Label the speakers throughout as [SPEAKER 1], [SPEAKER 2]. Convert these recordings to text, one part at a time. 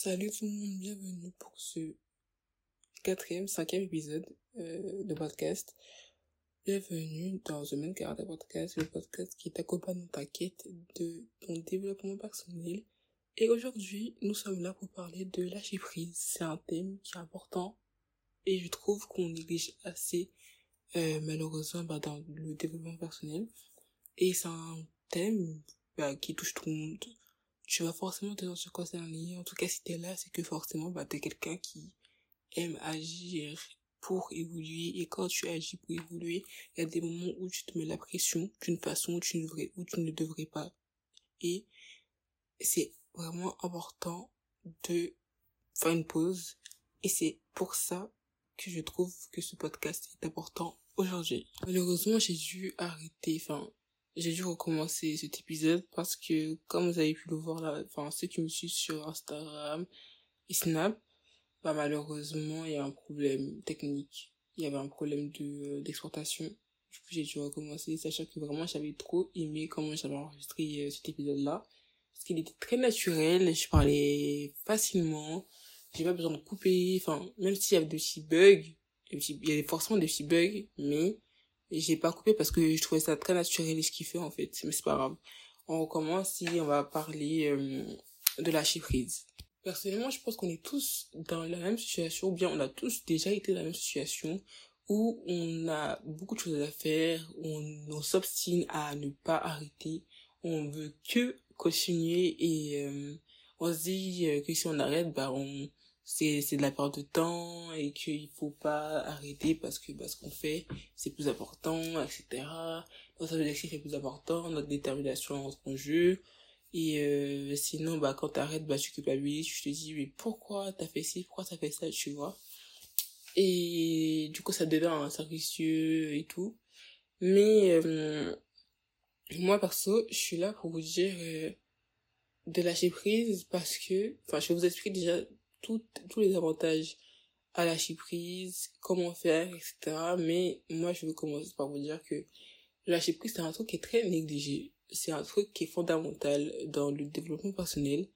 [SPEAKER 1] Salut tout le monde, bienvenue pour ce quatrième, cinquième épisode euh, de podcast. Bienvenue dans The Main Character Podcast, le podcast qui t'accompagne dans ta quête de ton développement personnel. Et aujourd'hui, nous sommes là pour parler de lâcher prise. C'est un thème qui est important et je trouve qu'on néglige assez euh, malheureusement bah, dans le développement personnel. Et c'est un thème bah, qui touche tout le monde tu vas forcément te sentir concerné. En tout cas, si t'es là, c'est que forcément, bah, t'es quelqu'un qui aime agir pour évoluer. Et quand tu agis pour évoluer, il y a des moments où tu te mets la pression d'une façon où tu ne devrais, où tu ne devrais pas. Et c'est vraiment important de faire une pause. Et c'est pour ça que je trouve que ce podcast est important aujourd'hui. Malheureusement, j'ai dû arrêter, enfin, j'ai dû recommencer cet épisode parce que, comme vous avez pu le voir là, enfin, ceux qui me suivent sur Instagram et Snap, bah, malheureusement, il y a un problème technique. Il y avait un problème de, d'exportation. Du coup, j'ai dû recommencer, sachant que vraiment, j'avais trop aimé comment j'avais enregistré euh, cet épisode-là. Parce qu'il était très naturel, je parlais facilement, j'ai pas besoin de couper, enfin, même s'il y avait des petits bugs, il y avait forcément des petits bugs, mais j'ai pas coupé parce que je trouvais ça très naturel et qu'il fait en fait. Mais c'est pas grave. On recommence et on va parler euh, de la prise. Personnellement, je pense qu'on est tous dans la même situation, ou bien on a tous déjà été dans la même situation où on a beaucoup de choses à faire, on, on s'obstine à ne pas arrêter, on veut que continuer et euh, on se dit euh, que si on arrête, bah on c'est c'est de la perte de temps et qu'il faut pas arrêter parce que bah, ce qu'on fait c'est plus important etc notre objectif est plus important notre détermination entre en jeu. Et euh, sinon bah quand t'arrêtes bah tu culpabilises tu te dis mais pourquoi t'as fait ci pourquoi t'as fait ça tu vois. Et du coup ça devient un servicieux et tout. Mais euh, moi perso je suis là pour vous dire euh, de lâcher prise parce que enfin je vous expliquer déjà tout, tous les avantages à lâcher prise, comment faire, etc. Mais moi, je veux commencer par vous dire que lâcher prise, c'est un truc qui est très négligé. C'est un truc qui est fondamental dans le développement personnel.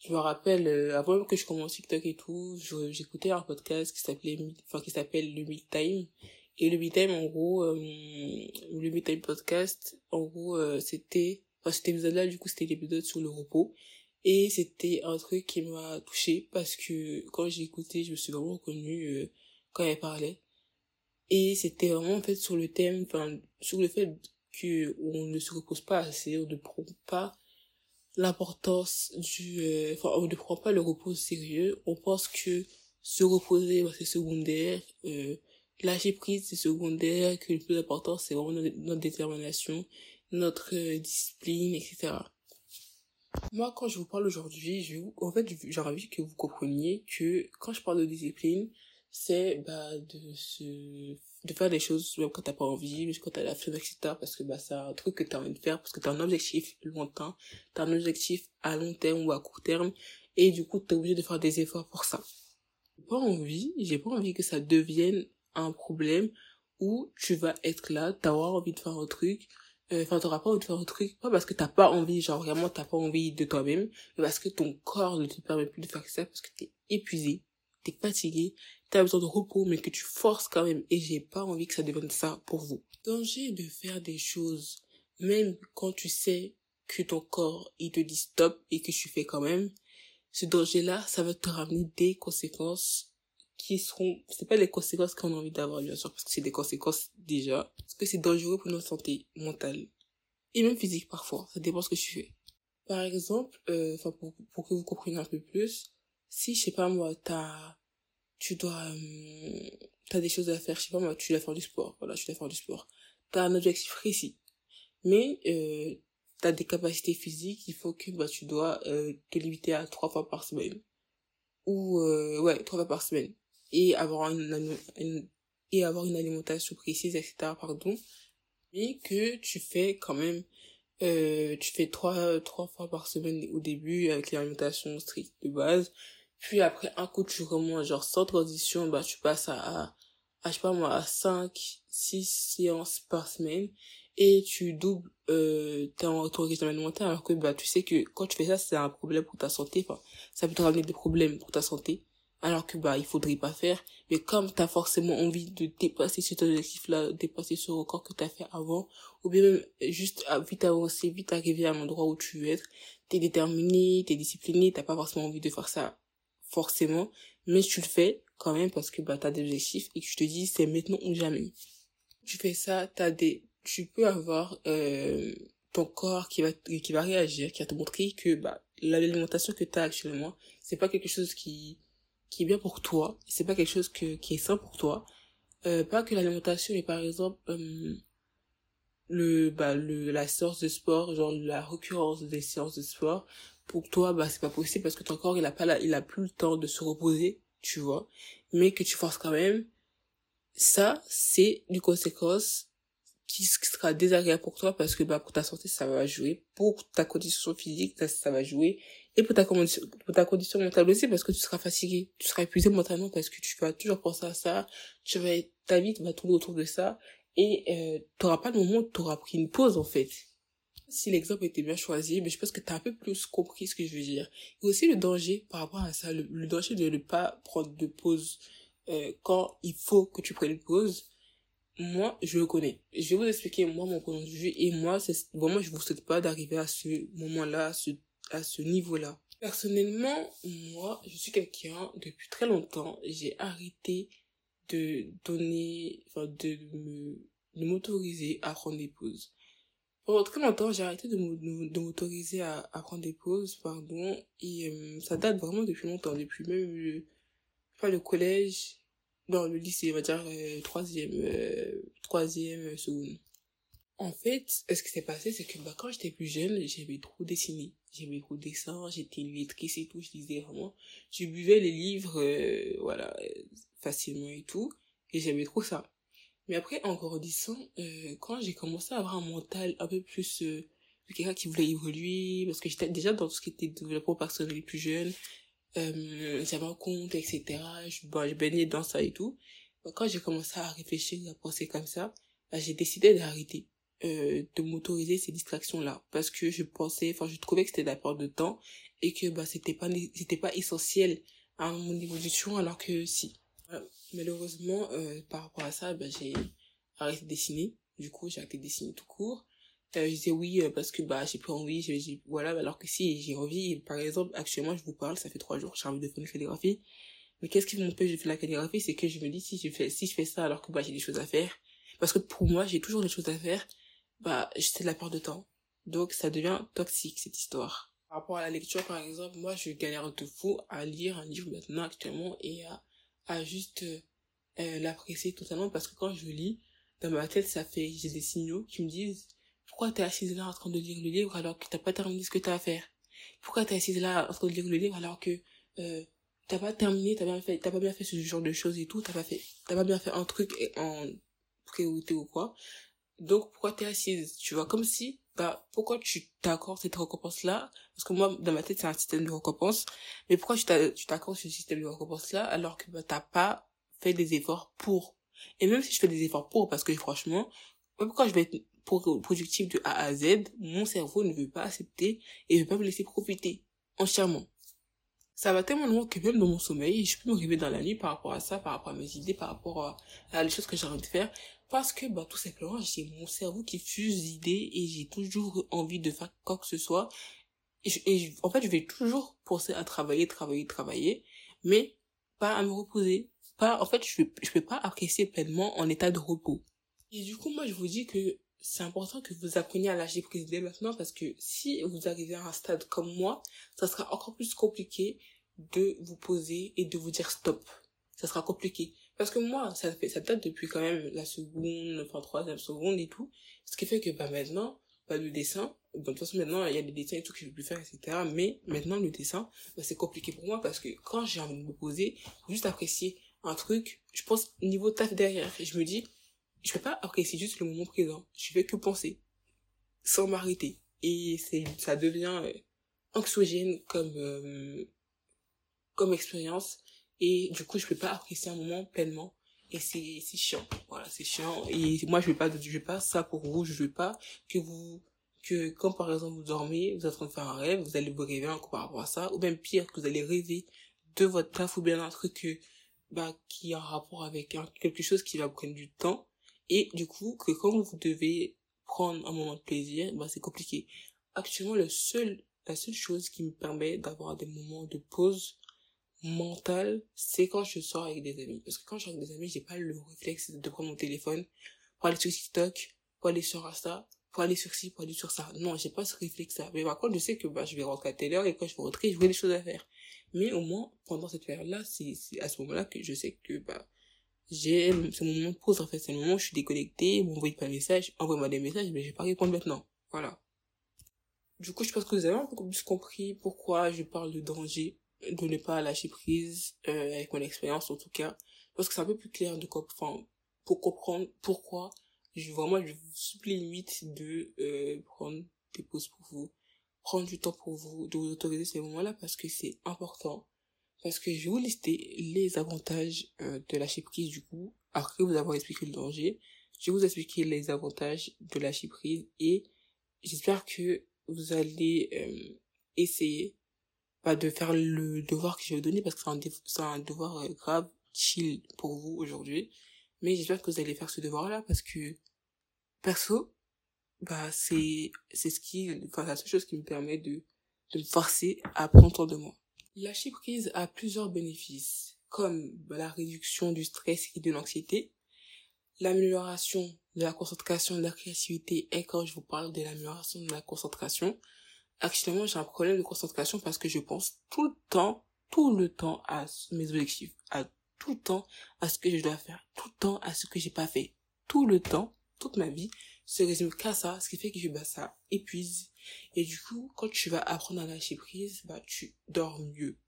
[SPEAKER 1] Je me rappelle, euh, avant même que je commence TikTok et tout, j'écoutais un podcast qui s'appelait, enfin, qui s'appelle le Mid Time. Et le Mid Time, en gros, euh, le Mid Time podcast, en gros, euh, c'était, enfin, cet épisode-là, du coup, c'était l'épisode sur le repos. Et c'était un truc qui m'a touché parce que quand j'ai écouté, je me suis vraiment reconnue euh, quand elle parlait. Et c'était vraiment en fait sur le thème, enfin, sur le fait que on ne se repose pas assez, on ne prend pas l'importance du, euh, enfin, on ne prend pas le repos sérieux. On pense que se reposer, bah, c'est secondaire, euh, lâcher prise, c'est secondaire, que le plus important, c'est vraiment notre détermination, notre euh, discipline, etc. Moi, quand je vous parle aujourd'hui, je en fait, j'ai envie que vous compreniez que quand je parle de discipline, c'est bah de se de faire des choses même quand t'as pas envie mais quand t'as la flemme etc parce que bah c'est un truc que t'as envie de faire parce que t'as un objectif lointain t'as un objectif à long terme ou à court terme et du coup t'es obligé de faire des efforts pour ça. Pas envie j'ai pas envie que ça devienne un problème où tu vas être là t'auras envie de faire un truc euh, enfin t'auras pas envie de faire un truc. Pas parce que t'as pas envie genre vraiment t'as pas envie de toi-même mais parce que ton corps ne te permet plus de faire ça parce que t'es épuisé t'es fatigué t'as besoin de repos mais que tu forces quand même. Et j'ai pas envie que ça devienne ça pour vous. Danger de faire des choses même quand tu sais que ton corps il te dit stop et que tu fais quand même ce danger là ça va te ramener des conséquences qui seront, c'est pas les conséquences qu'on a envie d'avoir, bien sûr, parce que c'est des conséquences déjà, parce que c'est dangereux pour notre santé mentale. Et même physique parfois, ça dépend ce que tu fais. Par exemple, euh, enfin, pour, que vous compreniez un peu plus, si, je sais pas moi, t'as, tu dois, euh, t'as des choses à faire, je sais pas moi, tu dois faire du sport, voilà, tu dois faire du sport. T'as un objectif précis. Mais, euh, t'as des capacités physiques, il faut que, bah, tu dois, euh, te limiter à trois fois par semaine. Ou, euh, ouais, trois fois par semaine et avoir une, et avoir une alimentation précise, etc., pardon, mais que tu fais quand même, euh, tu fais trois, trois fois par semaine au début avec l'alimentation stricte de base, puis après un coup tu remontes, genre sans transition, bah tu passes à, à, je sais pas moi, à 5, 6 séances par semaine, et tu doubles euh, ton, ton régime alimentaire. Alors que bah tu sais que quand tu fais ça c'est un problème pour ta santé. Enfin ça peut te ramener des problèmes pour ta santé alors que bah il faudrait pas faire. Mais comme tu as forcément envie de dépasser cet objectif là dépasser ce record que tu as fait avant ou bien même juste à vite avancer vite arriver à l'endroit où tu veux être t'es déterminé t'es discipliné t'as pas forcément envie de faire ça forcément. Mais tu le fais quand même parce que bah t'as des objectifs et que tu te dis c'est maintenant ou jamais. Tu fais ça t'as des tu peux avoir euh, ton corps qui va qui va réagir qui va te montrer que bah l'alimentation que tu as actuellement c'est pas quelque chose qui qui est bien pour toi c'est pas quelque chose que qui est sain pour toi. Euh, pas que l'alimentation mais par exemple euh, le bah le la séance de sport genre la récurrence des séances de sport pour toi bah c'est pas possible parce que ton corps il a pas la, il a plus le temps de se reposer tu vois. Mais que tu forces quand même ça c'est du conséquence qui sera désagréable pour toi parce que bah pour ta santé ça va jouer. Pour ta condition physique ça, ça va jouer et pour ta condition pour ta condition mentale aussi parce que tu seras fatigué tu seras épuisé mentalement parce que tu vas toujours penser à ça tu vas ta vie va tourner autour de ça et euh, tu n'auras pas le moment où tu auras pris une pause en fait si l'exemple était bien choisi mais je pense que tu as un peu plus compris ce que je veux dire et aussi le danger par rapport à ça le, le danger de ne pas prendre de pause euh, quand il faut que tu prennes une pause moi, je le connais. Je vais vous expliquer, moi, mon point de vue. Et moi, c'est vraiment, je vous souhaite pas d'arriver à ce moment-là, ce, à ce niveau-là. Personnellement, moi, je suis quelqu'un, depuis très longtemps, j'ai arrêté de donner, enfin, de me, de m'autoriser à prendre des pauses. Pendant très longtemps, j'ai arrêté de m'autoriser à, à prendre des pauses, pardon, et euh, ça date vraiment depuis longtemps, depuis même le, enfin, le collège, dans le lycée, on va dire euh, troisième, euh, troisième euh, seconde. En fait, ce qui s'est passé, c'est que bah, quand j'étais plus jeune, j'aimais trop dessiner. J'aimais trop dessin, j'étais illettrée, et tout, je lisais vraiment. Je buvais les livres, voilà, facilement et tout, et j'aimais trop ça. Mais après, en grandissant, quand j'ai commencé à avoir un mental un peu plus de quelqu'un qui voulait évoluer, parce que j'étais déjà dans tout ce qui était développement personnel plus jeune, euh, j'avais un compte, etc. Je, bon, je baignais dans ça et tout. Quand j'ai commencé à réfléchir, à penser comme ça, bah, j'ai décidé d'arrêter euh, de m'autoriser ces distractions-là. Parce que je pensais, enfin, je trouvais que c'était de de temps et que bah c'était pas c'était pas essentiel à mon évolution alors que si. Malheureusement, euh, par rapport à ça, bah, j'ai arrêté de dessiner. Du coup, j'ai arrêté de dessiner tout court. Euh, je disais oui euh, parce que bah j'ai plus envie j'ai voilà alors que si j'ai envie. Par exemple actuellement je vous parle ça fait trois jours j'ai envie de faire une calligraphie. Mais qu'est-ce qui m'empêche de faire la calligraphie? C'est que je me dis si je fais si je fais ça alors que bah j'ai des choses à faire. Parce que pour moi j'ai toujours des choses à faire bah c'est de la perte de temps. Donc ça devient toxique cette histoire. Par rapport à la lecture par exemple moi je galère de fou à lire un livre maintenant actuellement et à à juste euh, l'apprécier totalement parce que quand je lis dans ma tête ça fait j'ai des signaux qui me disent pourquoi t'es assise là en train de lire le livre alors que t'as pas terminé ce que t'as à faire? Pourquoi t'es assise là en train de lire le livre alors que euh, t'as pas terminé, t'as bien fait, t'as pas bien fait ce genre de choses et tout, t'as pas fait, t'as pas bien fait un truc en priorité ou quoi? Donc pourquoi t'es assise Tu vois? Comme si bah pourquoi tu t'accordes cette récompense là Parce que moi dans ma tête c'est un système de récompense, mais pourquoi tu t'accordes ce système de récompense là alors que bah t'as pas fait des efforts pour? Et même si je fais des efforts pour parce que franchement pourquoi je vais être productif de A à Z, mon cerveau ne veut pas accepter et ne veut pas me laisser profiter entièrement. Ça va tellement loin que même dans mon sommeil, je peux me réveiller dans la nuit par rapport à ça, par rapport à mes idées, par rapport à les choses que j'ai envie de faire. Parce que, bah, tout simplement, j'ai mon cerveau qui fuse d'idées et j'ai toujours envie de faire quoi que ce soit. Et, en fait, je vais toujours penser à travailler, travailler, travailler, mais pas à me reposer. Pas, en fait, je, je peux pas apprécier pleinement en état de repos. Et du coup, moi, je vous dis que c'est important que vous appreniez à lâcher prise dès maintenant parce que si vous arrivez à un stade comme moi, ça sera encore plus compliqué de vous poser et de vous dire stop. Ça sera compliqué. Parce que moi, ça fait, ça date depuis quand même la seconde, enfin troisième seconde et tout. Ce qui fait que, bah, maintenant, bah, le dessin, bon, de toute façon, maintenant, il y a des dessins et tout que je peux plus faire, etc. Mais, maintenant, le dessin, bah, c'est compliqué pour moi parce que quand j'ai envie de me poser, juste apprécier un truc, je pense niveau taf derrière. Et je me dis, je fais pas c'est juste le moment présent. Je fais que penser. Sans m'arrêter. Et c'est, ça devient euh, anxiogène comme, euh, comme expérience. Et du coup, je peux pas apprécier un moment pleinement. Et c'est, c'est chiant. Voilà, c'est chiant. Et moi, je veux pas, je veux pas ça pour vous. Je veux pas que vous, que quand par exemple vous dormez, vous êtes en train de faire un rêve, vous allez vous réveiller encore par rapport à ça. Ou même pire, que vous allez rêver de votre taf ou bien un truc que, bah, qui a un rapport avec quelque chose qui va prendre du temps. Et du coup, que quand vous devez prendre un moment de plaisir, bah, c'est compliqué. Actuellement, le seul, la seule chose qui me permet d'avoir des moments de pause mentale, c'est quand je sors avec des amis. Parce que quand je sors avec des amis, j'ai pas le réflexe de prendre mon téléphone pour aller sur TikTok, pour aller sur Insta, pour aller sur ci, pour aller sur ça. Non, j'ai pas ce réflexe-là. Mais par contre, je sais que, bah, je vais rentrer à telle heure et quand je vais rentrer, j'aurai des choses à faire. Mais au moins, pendant cette période-là, c'est, c'est à ce moment-là que je sais que, bah, j'ai, c'est moment de pause, en fait. C'est le moment où je suis déconnecté, m'envoyez pas de messages, envoyez-moi des messages, mais je vais pas répondre maintenant. Voilà. Du coup, je pense que vous avez un peu plus compris pourquoi je parle de danger, de ne pas lâcher prise, euh, avec mon expérience, en tout cas. Parce que c'est un peu plus clair de enfin, pour comprendre pourquoi je, vraiment, je vous supplie limite de, euh, prendre des pauses pour vous, prendre du temps pour vous, de vous autoriser ces moments-là parce que c'est important parce que je vais vous lister les avantages euh, de lâcher prise du coup, après vous avoir expliqué le danger. Je vais vous expliquer les avantages de lâcher prise et j'espère que vous allez euh, essayer pas de faire le devoir que je vais donner parce que c'est un, un devoir euh, grave, chill pour vous aujourd'hui. Mais j'espère que vous allez faire ce devoir-là parce que perso, bah c'est c'est ce qui, enfin la seule chose qui me permet de de me forcer à prendre soin de moi. Lâcher prise a plusieurs bénéfices, comme la réduction du stress et de l'anxiété, l'amélioration de la concentration, de la créativité, et quand je vous parle de l'amélioration de la concentration, actuellement j'ai un problème de concentration parce que je pense tout le temps, tout le temps à mes objectifs, à tout le temps à ce que je dois faire, tout le temps à ce que j'ai pas fait, tout le temps, toute ma vie se résume qu'à ça, ce qui fait que bah, ça épuise. Et du coup, quand tu vas apprendre à lâcher prise, bah, tu dors mieux.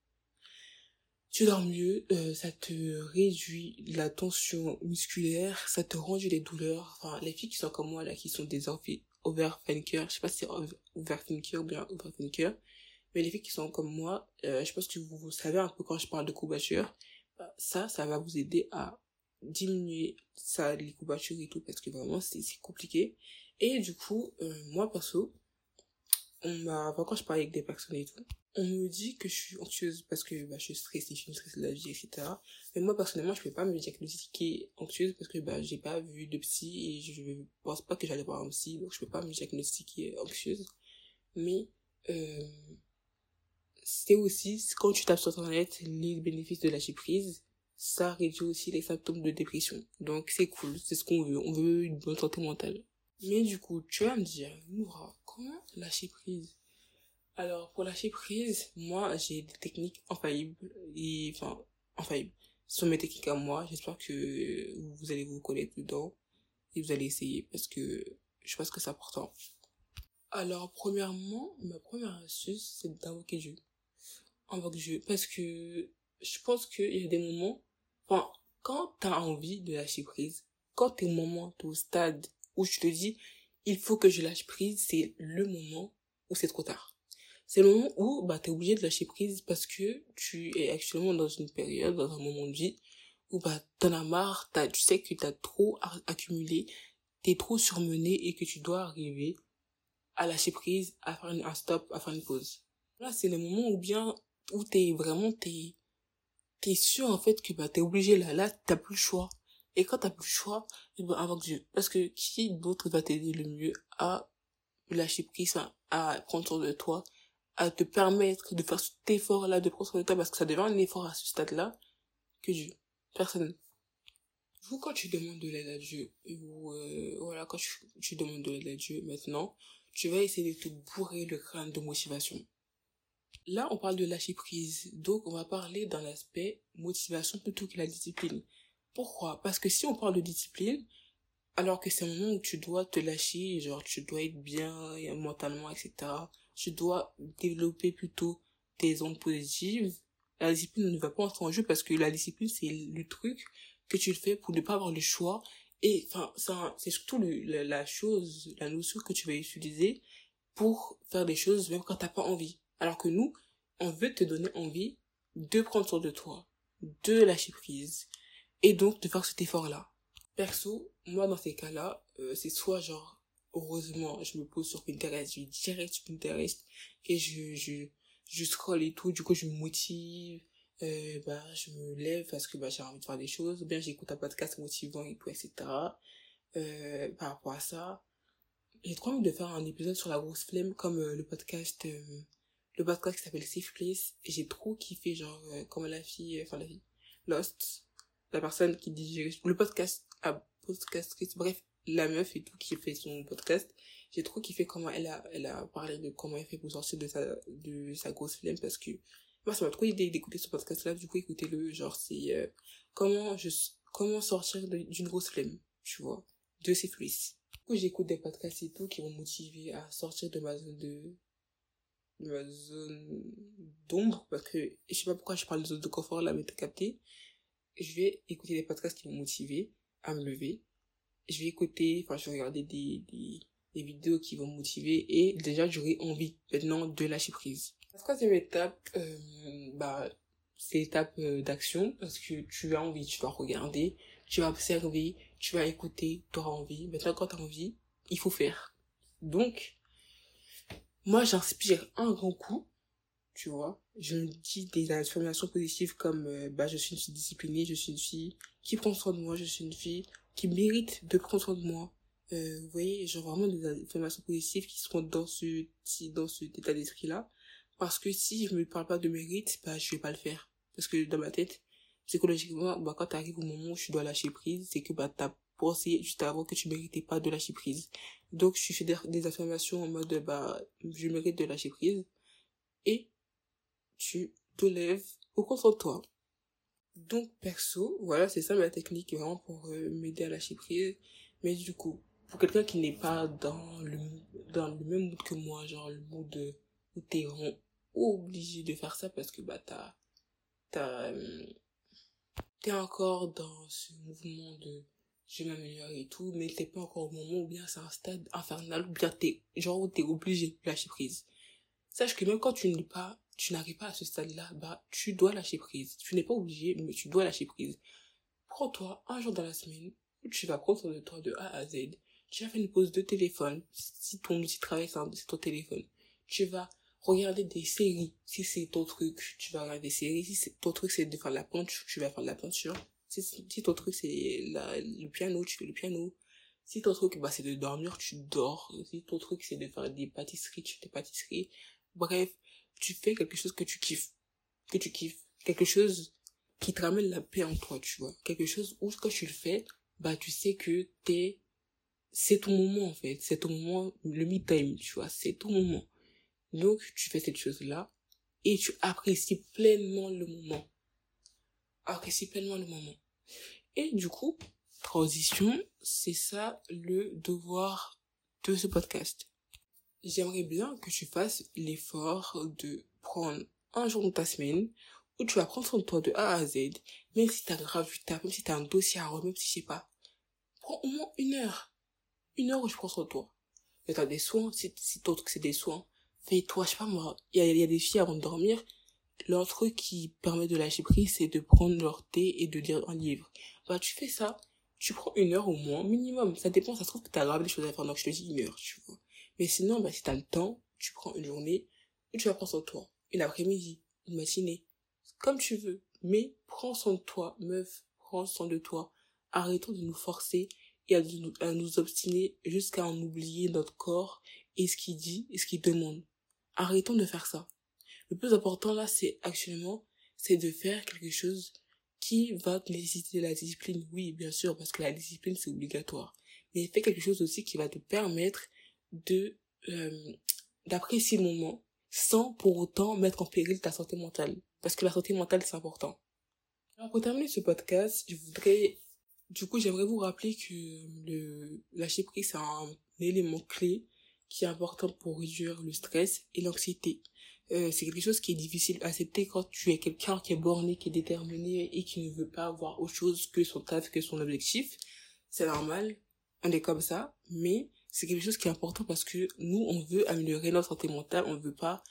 [SPEAKER 1] Tu dors mieux, euh, ça te réduit la tension musculaire, ça te réduit les douleurs. Enfin, les filles qui sont comme moi, là, qui sont des overthinkers, je sais pas si c'est overthinker ou bien overthinker, mais les filles qui sont comme moi, euh, je pense que vous, vous savez un peu quand je parle de courbature, bah, ça, ça va vous aider à diminuer ça, les courbatures et tout, parce que vraiment, c'est compliqué. Et du coup, euh, moi, perso, on m'a, quand je parle avec des personnes et tout, on me dit que je suis anxieuse parce que bah, je suis stressée, je suis stressée de la vie, etc. Mais moi, personnellement, je peux pas me diagnostiquer anxieuse parce que bah, j'ai pas vu de psy et je pense pas que j'allais voir un psy, donc je peux pas me diagnostiquer anxieuse. Mais, euh, c'est aussi, quand tu tapes sur internet les bénéfices de lâcher prise, ça réduit aussi les symptômes de dépression. Donc c'est cool, c'est ce qu'on veut. On veut une bonne santé mentale. Mais du coup, tu vas me dire, Noura, comment lâcher prise? Alors, pour lâcher prise, moi, j'ai des techniques infaillibles. Et, enfin, infaillibles. Ce sont mes techniques à moi. J'espère que vous allez vous connaître dedans. Et vous allez essayer parce que je pense que c'est important. Alors, premièrement, ma première astuce, c'est d'invoquer Dieu. Invoquer Dieu. Parce que je pense qu'il y a des moments Enfin, quand t'as envie de lâcher prise, quand t'es moment, t'es au stade où je te dis, il faut que je lâche prise, c'est le moment où c'est trop tard. C'est le moment où, bah, t'es obligé de lâcher prise parce que tu es actuellement dans une période, dans un moment de vie où, bah, t'en as marre, tu sais que t'as trop accumulé, t'es trop surmené et que tu dois arriver à lâcher prise, à faire un stop, à faire une pause. Là, c'est le moment où bien, où t'es vraiment, t'es, t'es sûr en fait que bah t'es obligé là là t'as plus le choix et quand t'as plus le choix et eh ben Dieu parce que qui d'autre va t'aider le mieux à lâcher prise à prendre soin de toi à te permettre de faire cet effort là de prendre soin de toi parce que ça devient un effort à ce stade là que Dieu personne vous quand tu demandes de l'aide à Dieu ou euh, voilà quand tu demandes de l'aide à Dieu maintenant tu vas essayer de te bourrer le crâne de motivation Là, on parle de lâcher prise. Donc, on va parler dans l'aspect motivation plutôt que la discipline. Pourquoi? Parce que si on parle de discipline, alors que c'est un moment où tu dois te lâcher, genre tu dois être bien mentalement, etc. Tu dois développer plutôt tes ondes positives. La discipline ne va pas entrer en jeu parce que la discipline, c'est le truc que tu fais pour ne pas avoir le choix. Et enfin, c'est surtout le, la chose, la notion que tu vas utiliser pour faire des choses même quand t'as pas envie. Alors que nous, on veut te donner envie de prendre soin de toi, de lâcher prise, Et donc, de faire cet effort-là. Perso, moi, dans ces cas-là, euh, c'est soit genre, heureusement, je me pose sur Pinterest, je vais direct sur Pinterest, et je, je, je scroll et tout, du coup, je me motive, euh, bah, je me lève parce que, bah, j'ai envie de faire des choses, ou bien j'écoute un podcast motivant et tout, etc. Euh, par rapport à ça. J'ai trop envie de faire un épisode sur la grosse flemme, comme euh, le podcast, euh, le podcast qui s'appelle Safe Place, j'ai trop kiffé, genre, euh, comme la fille, enfin, la fille, Lost, la personne qui dit, le podcast, ah, podcast, bref, la meuf et tout qui fait son podcast, j'ai trop kiffé comment elle a, elle a parlé de comment elle fait pour sortir de sa, de sa grosse flemme parce que moi, ça m'a trop aidé d'écouter ce podcast-là, du coup, écoutez-le, genre, c'est, euh, comment je, comment sortir d'une grosse flemme, tu vois, de ces fluides. Du coup, j'écoute des podcasts et tout qui vont motiver à sortir de ma zone de ma zone d'ombre, parce que, je sais pas pourquoi je parle de zone de confort là, mais t'as capté. Je vais écouter des podcasts qui vont motiver à me lever. Je vais écouter, enfin, je vais regarder des, des, des vidéos qui vont motiver et déjà, j'aurai envie maintenant de lâcher prise. La troisième étape, euh, bah, c'est l'étape euh, d'action parce que tu as envie, tu vas regarder, tu vas observer, tu vas écouter, tu auras envie. Maintenant, quand tu as envie, il faut faire. Donc, moi, j'inspire un grand coup, tu vois. Je me dis des affirmations positives comme, euh, bah, je suis une fille disciplinée, je suis une fille qui prend soin de moi, je suis une fille qui mérite de prendre soin de moi. Euh, vous voyez, genre vraiment des affirmations positives qui seront dans ce, dans cet état d'esprit-là. Parce que si je me parle pas de mérite, bah, je vais pas le faire. Parce que dans ma tête, psychologiquement, bah, quand t'arrives au moment où tu dois lâcher prise, c'est que, bah, t'as pensé juste avant que tu méritais pas de lâcher prise. Donc, je fais des affirmations en mode, bah, je mérite de lâcher prise. Et, tu te lèves au contre toi. Donc, perso, voilà, c'est ça ma technique, vraiment pour euh, m'aider à lâcher prise. Mais du coup, pour quelqu'un qui n'est pas dans le, dans le même mood que moi, genre le mood de, où t'es obligé de faire ça parce que bah t'as t'as euh, t'es encore dans ce mouvement de je m'améliore et tout mais t'es pas encore au moment où bien c'est un stade infernal ou bien t'es genre où t'es obligé de lâcher prise sache que même quand tu n'es pas tu n'arrives pas à ce stade là bah tu dois lâcher prise tu n'es pas obligé mais tu dois lâcher prise prends-toi un jour dans la semaine tu vas prendre soin de toi de A à Z tu vas faire une pause de téléphone si ton outil de travail c'est ton téléphone tu vas regarder des séries. Si c'est ton truc, tu vas regarder des séries. Si ton truc c'est de faire de la peinture, tu vas faire de la peinture. Si, si ton truc c'est le piano, tu fais le piano. Si ton truc bah, c'est de dormir, tu dors. Si ton truc c'est de faire des pâtisseries, tu fais des pâtisseries. Bref, tu fais quelque chose que tu kiffes. Que tu kiffes. Quelque chose qui te ramène la paix en toi, tu vois. Quelque chose où quand tu le fais, bah tu sais que t'es c'est ton moment en fait, c'est ton moment le me time, tu vois, c'est ton moment. Donc, tu fais cette chose-là et tu apprécies pleinement le moment. Apprécies pleinement le moment. Et du coup, transition, c'est ça le devoir de ce podcast. J'aimerais bien que tu fasses l'effort de prendre un jour de ta semaine où tu vas prendre soin de de A à Z, même si t'as grave du taf, même si t'as un dossier à remettre, même si je sais pas. Prends au moins une heure. Une heure où je prends soin de toi. Et t'as des soins, si, si ton truc c'est des soins, fais-toi, je sais pas moi, il y a, y a des filles avant de dormir, leur truc qui permet de lâcher prise, c'est de prendre leur thé et de lire un livre. Bah, tu fais ça, tu prends une heure au moins, minimum. Ça dépend, ça se trouve que t'as grave des choses à faire, donc je te dis une heure, tu vois. Mais sinon, bah, si t'as le temps, tu prends une journée, ou tu vas prendre soin de toi. Une après-midi, une matinée, comme tu veux. Mais prends soin de toi, meuf, prends soin de toi. Arrêtons de nous forcer et à nous, à nous obstiner jusqu'à en oublier notre corps et ce qu'il dit et ce qu'il demande. Arrêtons de faire ça. Le plus important là, c'est actuellement, c'est de faire quelque chose qui va nécessiter la discipline. Oui, bien sûr, parce que la discipline, c'est obligatoire. Mais fais quelque chose aussi qui va te permettre de euh, d'apprécier le moment sans pour autant mettre en péril ta santé mentale. Parce que la santé mentale, c'est important. Alors, pour terminer ce podcast, je voudrais, du coup, j'aimerais vous rappeler que le lâcher prise, c'est un élément clé qui est important pour réduire le stress et l'anxiété. Euh, c'est quelque chose qui est difficile à accepter quand tu es quelqu'un qui est borné, qui est déterminé et qui ne veut pas avoir autre chose que son taf, que son objectif. C'est normal, on est comme ça, mais c'est quelque chose qui est important parce que nous, on veut améliorer notre santé mentale, on ne veut pas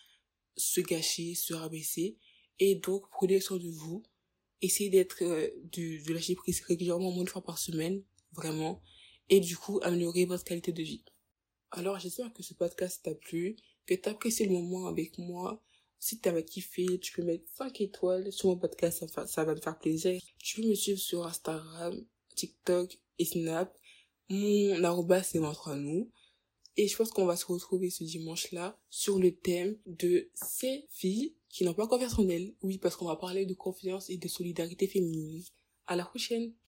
[SPEAKER 1] se gâcher, se rabaisser. Et donc, prenez soin de vous, essayer d'être euh, de, de lâcher prise régulièrement, moins de fois par semaine, vraiment, et du coup améliorer votre qualité de vie. Alors j'espère que ce podcast t'a plu, que t'as apprécié le moment avec moi. Si t'as kiffé, tu peux mettre 5 étoiles sur mon podcast, ça, ça va me faire plaisir. Tu peux me suivre sur Instagram, TikTok et Snap. Mon arroba c'est entre nous. Et je pense qu'on va se retrouver ce dimanche-là sur le thème de ces filles qui n'ont pas confiance en elles. Oui, parce qu'on va parler de confiance et de solidarité féminine. À la prochaine!